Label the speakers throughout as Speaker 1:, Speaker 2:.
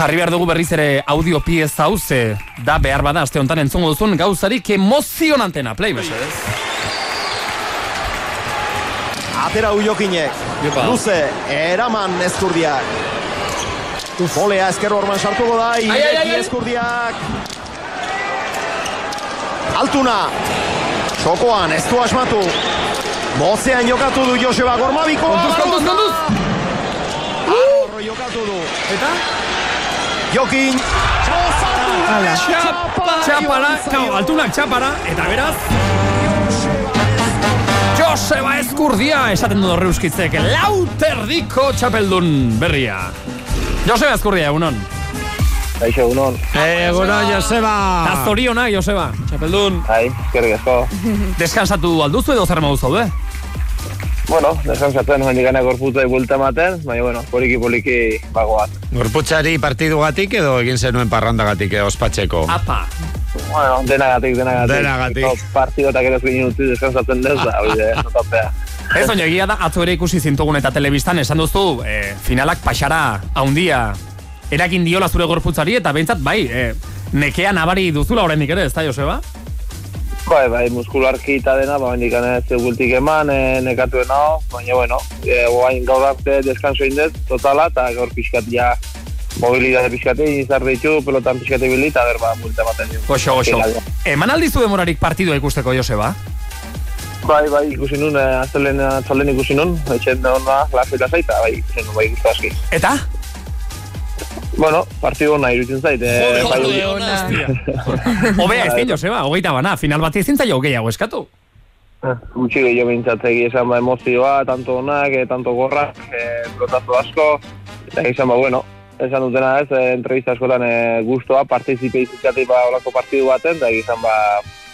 Speaker 1: Jarri behar dugu berriz ere audio piez hau, ze da behar bada, aste honetan entzungo duzun gauzarik emozionantena, play mesedez.
Speaker 2: Atera uiokinek. Luze, eraman eskurdiak. Bolea ezker orman sartuko da, ireki
Speaker 1: ai.
Speaker 2: eskurdiak. Altuna. Txokoan, ez du asmatu. Mozean jokatu du Joseba Gormabiko.
Speaker 1: Kontuz, kontuz, kontuz!
Speaker 2: Jokatu du.
Speaker 1: Eta?
Speaker 2: Jokin. Txosatu da.
Speaker 1: Txapa, txapara, kau, altunak txapara, eta beraz... Joseba Eskurdia, esaten du dorre euskitzek, lauterdiko txapeldun berria. Joseba Eskurdia, egunon.
Speaker 3: Kaixo, unon.
Speaker 4: Eguna, Joseba!
Speaker 1: Ta zorionak, Joseba, txapeldun.
Speaker 3: Ai, eskerrik asko.
Speaker 1: Deskansatu alduzu edo zer modu zaude?
Speaker 3: Bueno, deskansatzen hendik gana gorputzai buelta ematen, baina, bueno, poliki poliki bagoat.
Speaker 4: Gorputzari partidu gatik edo egin zenuen parrandagatik eh, ospatzeko?
Speaker 1: Apa.
Speaker 3: Bueno, denagatik, denagatik.
Speaker 4: Denagatik.
Speaker 3: Ito, Partidotak ere zuin utzi deskansatzen dez da, oide, notatzea.
Speaker 1: Ez oin egia da, atzo ere ikusi zintugun eta telebistan esan duzu, eh, finalak pasara, haundia, erakin diola zure gorputzari, eta behintzat, bai, eh, nekea nabari duzula oraindik ere, ez da, Joseba?
Speaker 3: Bai, bai, muskularki eta dena, ba, hendik ez gultik eman, e, nekatuen hau, baina, bueno, e, guain gaur arte deskanso indez, totala, eta gaur pixkat ja, mobilidade pixkate, izar ditu, pelotan pixkate bili, eta berba, buelta ematen ditu.
Speaker 1: Goxo, goxo. Eman aldizu demorarik partidua ikusteko, Joseba?
Speaker 3: Bai, bai, ikusi nun, eh, aztelen, atzalen ikusi nun, etxen hona, lasa eta zaita, bai, ikusi nun, bai, ikustu aski.
Speaker 1: Eta?
Speaker 3: Bueno, partidu hona irutzen zait, eh, bai,
Speaker 1: Obea ez din, Joseba, hogeita bana, final bat ezin zailo gehiago eskatu.
Speaker 3: gutxi gehiago mintzatzegi esan ba emozioa, tanto onak, eh, tanto gorrak, eh, pelotazo asko, eta izan ba, bueno, esan dutena ez, eh, entrevista askotan eh, gustoa, partizipe izatea ba olako partidu baten, eta izan ba,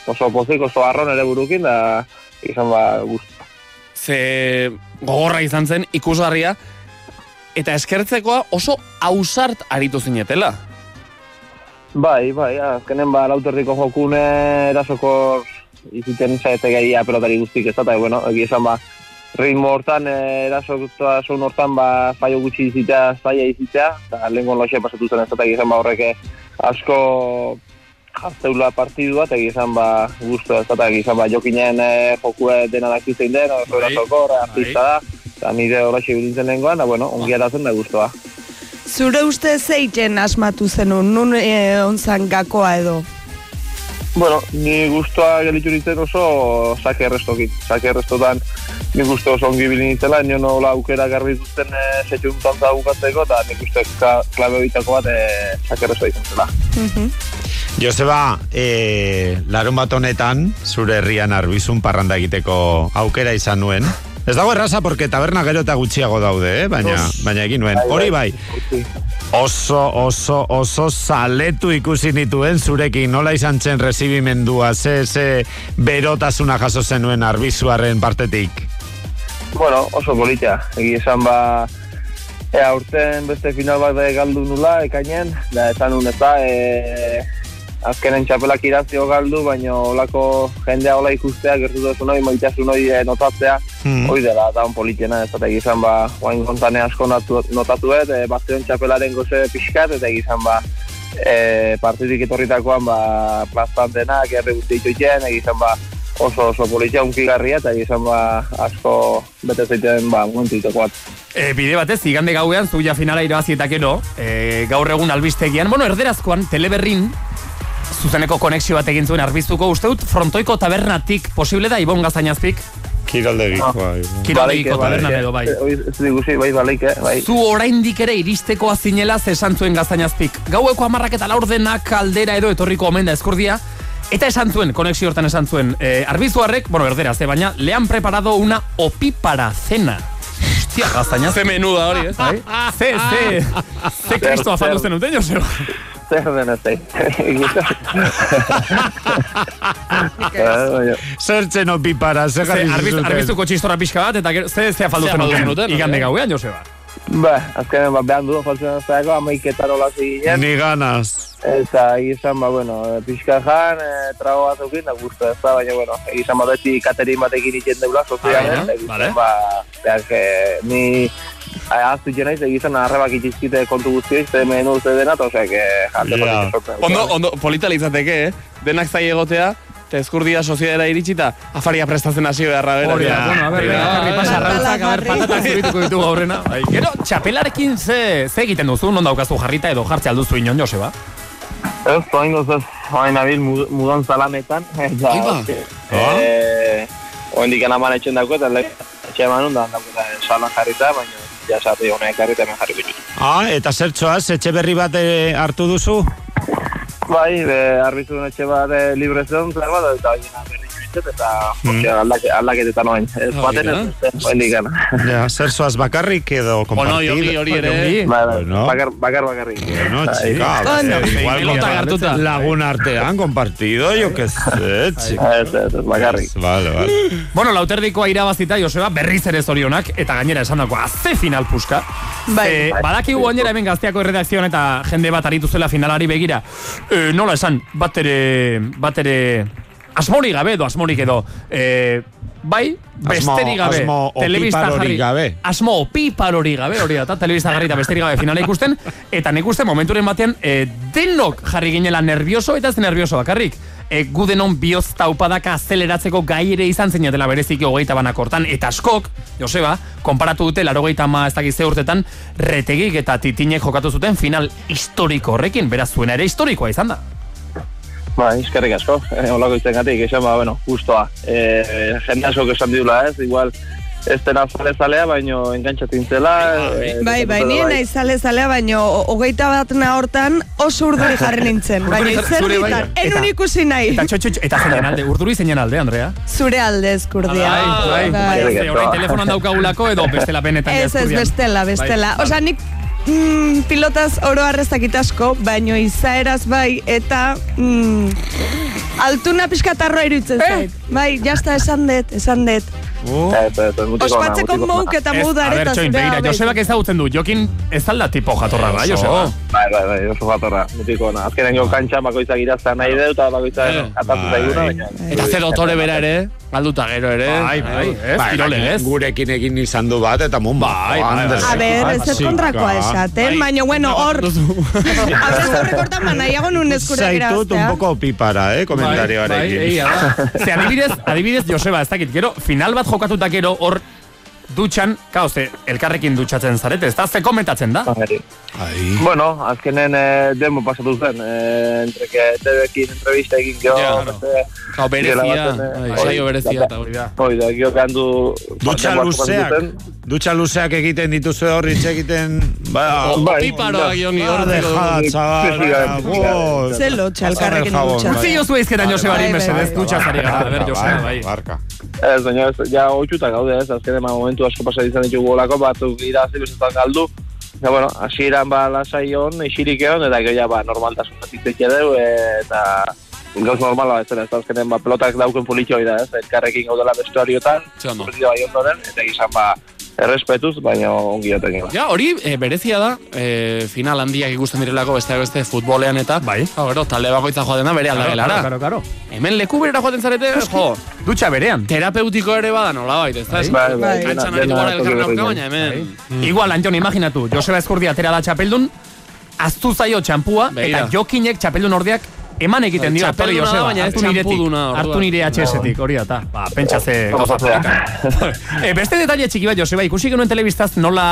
Speaker 3: oso pozik, oso arron ere burukin, da izan ba, gusto.
Speaker 1: Ze gogorra izan zen, ikusgarria, eta eskertzekoa oso ausart aritu zinetela.
Speaker 3: Bai, bai, azkenen ba, lauterdiko jokune erasoko iziten zaete gehia pelotari guztik ez eta bueno, egia esan ba, ritmo hortan, eh, erasotasun hortan, ba, faio gutxi izitea, zaila izitea, eta lehen loxe pasatu zen ez eta egia esan ba, horrek eh, asko jartzeula partidua, eta egia esan ba, guztu ez eta egia esan ba, jokinen eh, jokue dena daki zein den,
Speaker 1: Bai,
Speaker 3: erasoko,
Speaker 1: bai.
Speaker 3: artista da, eta nire horrexe bilintzen lehenkoan, da, bueno, ongi eratzen da guztua.
Speaker 5: Zure uste zeiten asmatu zenun, nun e, onzan gakoa edo?
Speaker 3: Bueno, ni guztua nintzen oso sake errestokin. Sake errestotan ni guztu oso ongi bilin nintzela, nio nola aukera garbi duzten e, setxun tantza bukatzeko, eta nik uste ka, klabe bitako bat e, sake errestoa izan zela.
Speaker 4: Joseba, e, larun bat honetan, zure herrian arbizun parranda egiteko aukera izan nuen. Ez dago erraza, porque taberna gero eta gutxiago daude, eh? baina, baina egin nuen. Hori bai, oso, oso, oso zaletu ikusi nituen zurekin, nola izan zen resibimendua, ze, ze berotasuna jaso zenuen arbizuaren partetik.
Speaker 3: Bueno, oso politia. Egi esan ba, e, aurten beste final bat galdu nula, ekainen, da esan nun ez da, e, azkenen txapelak irazio galdu, baina olako jendea hola ikustea, gertu duzu noi, maitasun hori e, notatzea,
Speaker 4: Hmm.
Speaker 3: hori dela, da un politiena, ez da egizan ba, guain kontane asko natu, notatu et, e, Bastion txapelaren goze pixkat, eta egizan ba, e, partidik etorritakoan ba, plaztan denak, herri guzti itoiten, egizan ba, oso oso politia unkigarria, eta egizan ba, asko bete zeiten ba, momentu itokoat.
Speaker 1: E, bide batez, igande gauean, zu ja finala irabazi eta gero, e, gaur egun albistegian, bueno, erderazkoan, teleberrin, zuzeneko konexio bat egin zuen arbiztuko, uste dut, frontoiko tabernatik posible da, Ibon Gazainazpik,
Speaker 4: Kiraldegik, bai.
Speaker 1: kiraldegiko tabernan edo, bai.
Speaker 3: Hoi, Ez bai, baleike, bai.
Speaker 1: Zu oraindik ere iristeko azinela esan zuen Gazainazpik. Gaueko amarrak eta laur denak aldera edo etorriko omen da eskurdia, Eta esan zuen, konexio hortan esan zuen, eh, arbizuarrek, bueno, erderaz, eh, baina, le han preparado una opípara cena. Hostia, gaztaina. Ze menuda hori, ez? Bai? Ze, ze, ze kristo afaldu zen duten, Joseba.
Speaker 3: Zer den ez da.
Speaker 4: Zertzen opipara, zer
Speaker 1: Ze,
Speaker 4: jarri
Speaker 1: arbiz,
Speaker 4: zuten.
Speaker 1: arbiztuko txistora pixka bat, eta ze, ze afaldu zen duten, igande gauean, Joseba.
Speaker 3: Ba, azkenen, ba, behan du, faltzen ez dago, amaiketan hola ziginen.
Speaker 4: Ni ganas.
Speaker 3: Eta egizan, ba, bueno, pixka jan, e, trago bat eukin, da guztu ez da, baina, bueno, egizan bat beti katerin batekin iten deula, sozialen,
Speaker 1: Ah,
Speaker 3: egizan,
Speaker 1: vale.
Speaker 3: ba, behar, que, ni ahaztu jenaiz, egizan arrebak itizkite kontu guztioi, ze menu ze dena, eta osea, que jarte
Speaker 4: Ja.
Speaker 3: yeah.
Speaker 1: Ondo, ondo, polita litzateke, eh? Denak zai egotea, eta eskurdia soziedera iritsita, afaria prestatzen hasi beharra bera.
Speaker 4: Hori da, bueno, a ber,
Speaker 1: venga, jarri, pasa, arrautzak, a ber,
Speaker 5: Jarri.
Speaker 1: patatak zurituko ditugu aurrena. Bai. Gero, txapelarekin ze, ze egiten duzu, non daukazu jarrita edo jartze alduzu inon, Joseba?
Speaker 3: Ez, toain gozaz, hain nabil mud- mudan zalametan, eta...
Speaker 1: Aiba.
Speaker 3: Eh, oendik enaman etxen dauko, eta lehen etxe eman da, dauko eta salan jarrita, baina ja sati honek jarrita hemen jarriko ditut.
Speaker 4: Ah, eta zertxoaz, etxe berri bat eh, hartu duzu?
Speaker 3: Bai, be, arbizun etxe bat e, libre zen, zer bat, eta juitzet, eta mm. aldake, aldaketetan oain. Ez
Speaker 1: Ah,
Speaker 3: baten ez.
Speaker 4: Ja, zer zoaz bakarrik edo
Speaker 1: Bueno,
Speaker 4: kompartid?
Speaker 1: hori hori ere.
Speaker 3: Bai, bai,
Speaker 4: Bueno.
Speaker 3: bakar, bakar bakarrik.
Speaker 4: Bueno,
Speaker 3: Bai.
Speaker 4: chica,
Speaker 5: Bueno.
Speaker 4: igual lagun artean compartido, yo que sé, chica.
Speaker 3: Ez, ez, ez, bakarrik.
Speaker 4: Vale, vale.
Speaker 1: Bueno, lauterdikoa irabazita, Joseba, berriz ere zorionak, eta gainera esan dako, azte final puska.
Speaker 5: Bai.
Speaker 1: Eh, badakigu gainera hemen gazteako erredakzioan eta jende bat aritu zela finalari begira. Eh, nola esan, bat ere, bat ere, asmorik gabe edo asmorik edo. Eh, bai, besterik gabe.
Speaker 4: asmo
Speaker 1: telebista jarri-
Speaker 4: gabe.
Speaker 1: Asmo opiparorik gabe, hori eta telebista jarri eta besterik gabe finala ikusten. Eta nik uste momenturen batean, eh, denok jarri ginela nervioso eta ez nervioso bakarrik. E, gu denon bioz taupadaka azeleratzeko gai ere izan zinatela bereziki hogeita banakortan, eta askok, Joseba, konparatu dute larogeita ama ez dakiz ze urtetan, retegik eta titinek jokatu zuten final historiko horrekin, beraz zuena ere historikoa izan da.
Speaker 3: Ba, eskerrik asko, eh, holako izan gatik, esan ba, bueno, gustoa. Eh, jende asko esan didula ez, igual, ez dena zale zalea, baino engantxatin zela. eh,
Speaker 5: Bai, bai,
Speaker 3: dut
Speaker 5: nien zale zalea, baino ho- hogeita bat hortan oso urduri jarri nintzen. Baina
Speaker 1: zure bai.
Speaker 5: enun ikusi nahi.
Speaker 1: Eta txo, txo, txo, eta zeinen alde, urduri zeinen alde, Andrea.
Speaker 5: Zure alde eskurdia.
Speaker 1: Bai, bai,
Speaker 3: bai.
Speaker 1: Ze, orain telefonan daukagulako edo bestela benetan
Speaker 5: Ez, ez, bestela, bestela.
Speaker 1: Bai,
Speaker 5: Osa, nik mm, pilotaz oro arrezakit asko, baino izaeraz bai, eta mm, altuna pixkatarroa iruditzen
Speaker 1: Eh?
Speaker 5: zait. Bai, jasta esan dut, esan dut.
Speaker 3: Ona,
Speaker 5: Ospatzeko mouk eta
Speaker 1: Ez, a
Speaker 5: eta
Speaker 1: txoin,
Speaker 5: zurea. bai.
Speaker 1: Josebak ezagutzen du, Jokin ez alda tipo jatorra, bai, Joseba?
Speaker 3: Bai, bai, bai, oso jatorra, mutiko ona. Azkenengo kantxa bakoitzak irazta nahi dut, eta bakoitzak
Speaker 1: Eh.
Speaker 3: atatu
Speaker 4: Bai.
Speaker 3: zaiguna, baina.
Speaker 1: Eta ze dotore bera ere, galduta gero ere.
Speaker 6: Bai, bai,
Speaker 1: ez,
Speaker 4: Bai,
Speaker 1: kirole, ez?
Speaker 4: Gurekin egin izan du bat, eta mun
Speaker 1: Bai, bai, bai.
Speaker 5: A ber, ez ez kontrakoa esaten, baina bueno, hor, aurrez aurrekortan ba nahiago nun eskurak
Speaker 4: Zaitut un poco pipara, eh,
Speaker 1: Bai,
Speaker 4: komentarioarekin.
Speaker 1: da. Ze adibidez, adibidez Joseba, ez dakit, gero, final bat jokatuta gero hor dutxan, kao, ze, elkarrekin dutxatzen zarete, ez da, ze komentatzen da?
Speaker 3: Bai.
Speaker 4: Ai.
Speaker 3: Bueno, azkenen eh, demo pasatu zen, eh, entre que tebekin entrevista egin gero,
Speaker 1: Ja,
Speaker 3: beste,
Speaker 1: Gau, berezia,
Speaker 3: eh,
Speaker 1: bai, saio berezia eta hori da.
Speaker 3: hoi da, gio.
Speaker 4: Dutxa luzeak, dutxa luzeak egiten dituzu horri egiten, ba,
Speaker 1: O,
Speaker 3: Bai,
Speaker 1: piparoa
Speaker 3: ja.
Speaker 1: gioni
Speaker 4: Ah,
Speaker 1: hor
Speaker 4: deja, chaval,
Speaker 3: Pesiga,
Speaker 4: bo.
Speaker 5: Ze lotxa, elkarrekin
Speaker 4: Pásame el jabón,
Speaker 5: dutxa.
Speaker 1: Utzi jozu eizketan Josebari
Speaker 5: bai,
Speaker 1: mesedez, dutxa zari gara, ber, Joseba, bai.
Speaker 4: Barka.
Speaker 3: Ez, baina ja oitzuta gaude ez, azkenen ba, momentu asko pasa izan ditugu olako, batzuk irazi bezetan galdu. Ja, bueno, hasieran ba lasai hon, isirik egon, eta gero ja ba normaltasun bat dugu, e, eta gauz normala ez dela, ez da azkenen ba pelotak dauken politioi da, ez, elkarrekin gaudela
Speaker 1: ondo.
Speaker 3: partido bai ondoren, eta gizan ba errespetuz, baina ongi gela.
Speaker 6: Ja, hori eh, berezia da, eh, final handiak ikusten direlako besteak beste futbolean eta
Speaker 1: Bai.
Speaker 6: Ja, gero, talde bakoitza joaten da bere aldagelara.
Speaker 1: Karo, karo,
Speaker 6: Hemen leku berera joaten zarete, jo,
Speaker 1: Dutxa berean.
Speaker 6: terapeutiko ere bada nola baita, ez da? Ez,
Speaker 3: Bai, bai,
Speaker 6: Kantxan
Speaker 3: dena-
Speaker 6: aritu gara
Speaker 3: dena
Speaker 6: elkarren
Speaker 3: toki
Speaker 6: aurka,
Speaker 3: berdinean.
Speaker 6: baina hemen...
Speaker 1: Mm. Igual, Anton, imaginatu, Joseba Eskurdia atera da txapeldun, aztu zaio txampua, eta jokinek txapeldun ordeak eman egiten
Speaker 6: txapelduna da,
Speaker 1: Joseba,
Speaker 6: baina ez
Speaker 1: hartu niretik, hartu nire HSetik, hori da, ta. Ba, pentsa ze e, beste detalle txiki bat, Joseba, ikusi genuen telebistaz nola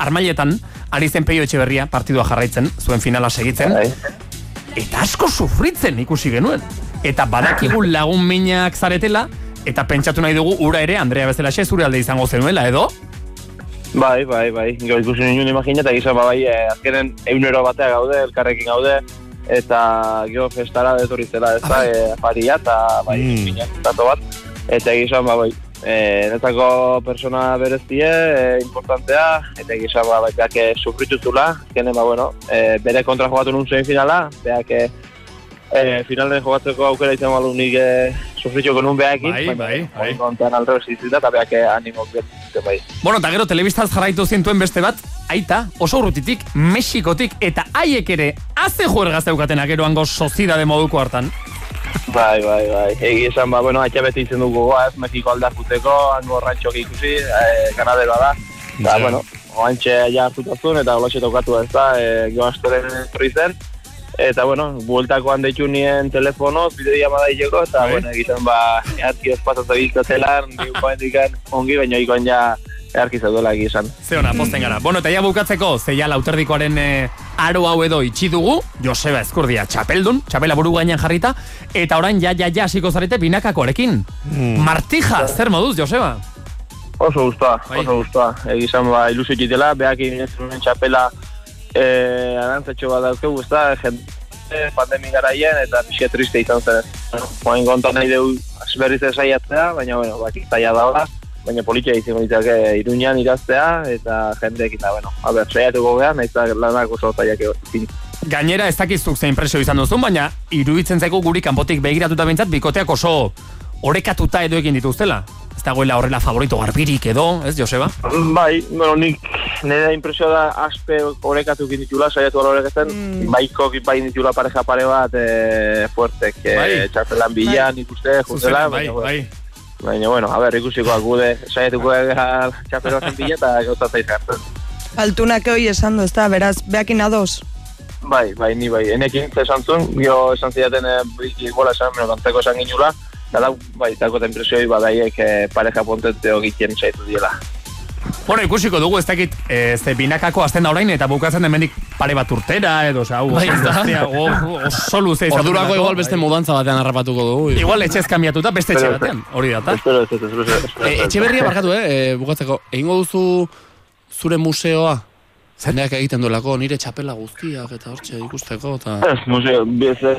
Speaker 1: armailetan, ari zen peio etxe berria partidua jarraitzen, zuen finala segitzen,
Speaker 3: Bai.
Speaker 1: eta asko sufritzen ikusi genuen. Eta badakigu lagun minak zaretela, eta pentsatu nahi dugu ura ere Andrea bezala xe zure alde izango zenuela, edo?
Speaker 3: Bai, bai, bai. Gero ikusi nuen imagina, eta gizan ba, bai, eh, azkenen eunero batea gaude, elkarrekin gaude, eta gero festara detorri zela, ez da, e, afaria, eta bai,
Speaker 4: Mm.
Speaker 3: minak, tato bat, eta gizan ba, bai, e, netako persona berezie, e, importantea, eta gizan ba, bai, beak eh, sufritu zula, azkenen ba, bueno, e, bere kontra jogatu nun zuen finala, beak e, e, finalen jogatzeko aukera izan balu nik e, sufrituko nun beakin,
Speaker 1: Bai, bai, bai.
Speaker 3: kontean aldrez izita, eta beak e, animo zuten bai.
Speaker 1: Bueno, eta gero telebistaz jarraitu zintuen beste bat, aita, oso urrutitik, Mexikotik, eta haiek ere, haze juergaz daukatenak gero hango sozidade moduko hartan.
Speaker 3: Bai, bai, bai. Egi esan, ba, bueno, atxe beti izen dugu goa, ez, Mexiko aldakuteko, hango rantxok ikusi, eh, kanaderoa da. Da, bueno, oantxe ja hartutazun, eta goloxe tokatu ez da, e, joazteren horri zen. Eta, bueno, bueltakoan deitu nien telefonoz, bideo llamada hileko, eta,
Speaker 1: Bai.
Speaker 3: bueno, egiten ba, earki espazatu biltzelan, niukoen dikan ongi, baina ikon ja earki zaudela egizan.
Speaker 1: Ze ona, posten gara. Bueno, eta ja bukatzeko, ze ja lauterdikoaren eh, aro hau edo itxi dugu, Joseba Ezkurdia txapeldun, txapela buru gainean jarrita, eta orain ja, ja, ja, hasiko zarete binakakoarekin. Martija, zer moduz, Joseba?
Speaker 3: Oso guztua,
Speaker 1: Bai.
Speaker 3: oso guztua. Egizan ba, ilusio txitela, behak egin txapela e, arantzatxo bat dauzkegu, ez da, jende pandemi garaien, eta pixia triste izan zen. Moain konta nahi deu berriz esaiatzea, baina, bueno, baki zaila daula, baina politia izango ditzake iruñan iraztea, eta jendeekin da, bueno, a ber, saiatuko gehan, nahiz da lanak oso zailak egin.
Speaker 1: Gainera ez dakizuk zein presio izan duzun, baina iruditzen zaigu guri kanpotik begiratuta bintzat, bikoteak oso orekatuta edo egin dituztela. Ez dagoela horrela favorito garbirik edo, ez, Joseba?
Speaker 3: Bai, bueno, nik nire impresio da aspe egin ditula, saiatu gara orekatzen, mm. baiko bai ditula pareja pare bat e, fuertek, e,
Speaker 1: Bai.
Speaker 3: txartelan bilan ikuste, jutela,
Speaker 1: bai,
Speaker 3: bueno,
Speaker 1: bai.
Speaker 3: baina, bueno, a ber, ikusiko gude, saiatuko gara txapero zen bila eta gauza zaizan.
Speaker 5: Altunak hoi esan du, ez da, beraz, beakin ados.
Speaker 3: Bai, bai, ni bai, enekin esan zuen, gio esan zidaten e, biki bola esan, meno, kanteko esan ginula, eta da, bai, dakoten impresioi badaiek e, pareja pontente egiten saiatu diela.
Speaker 1: Bueno, ikusiko dugu ez dakit, eh, ze binakako azten da orain eta bukatzen hemendik pare bat urtera edo, oza, hau,
Speaker 6: Bai,
Speaker 1: oso luze izan
Speaker 6: Ordurako igual beste mudantza batean harrapatuko dugu.
Speaker 1: Igual etxez kambiatuta beste etxe batean, hori da, ta?
Speaker 6: E, etxe berria barkatu, eh? E, bukatzeko, egingo duzu zure museoa? Zendeak egiten duelako, nire txapela guztiak eta hortxe ikusteko, eta...
Speaker 3: Ez, museo, eh,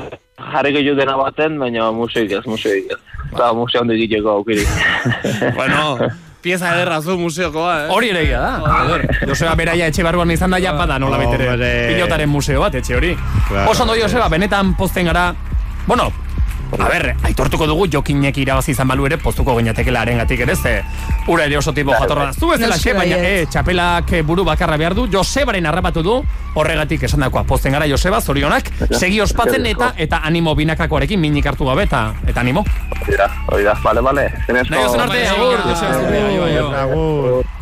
Speaker 3: jarriko jo dena baten, baina museoik ez, museoik ez. Eta museo handi egiteko aukirik.
Speaker 6: bueno, pieza ederra zu museokoa, eh?
Speaker 1: Hori ere da. Joder, Joseba Beraia etxe barruan izan da ja bada nola betere.
Speaker 4: Hombre.
Speaker 1: Pilotaren museo bat etxe hori.
Speaker 4: Claro,
Speaker 1: Oso ondo Joseba, benetan pozten gara. Bueno, a ber, aitortuko dugu jokinek irabazi izan balu ere poztuko ginetekela arengatik ere ze ura ere oso tipo jatorra da. Zu bezala xe, baina eh, txapelak eh, buru bakarra behar du, Josebaren harrapatu du, horregatik esandakoa pozten gara Joseba, zorionak, segi ospatzen eta eta animo binakakoarekin minik hartu gabe eta eta animo.
Speaker 3: Hori da, hori da, bale, bale. Zenezko...
Speaker 1: Nahi arte, agur, bai, bai, bai.
Speaker 4: Agur.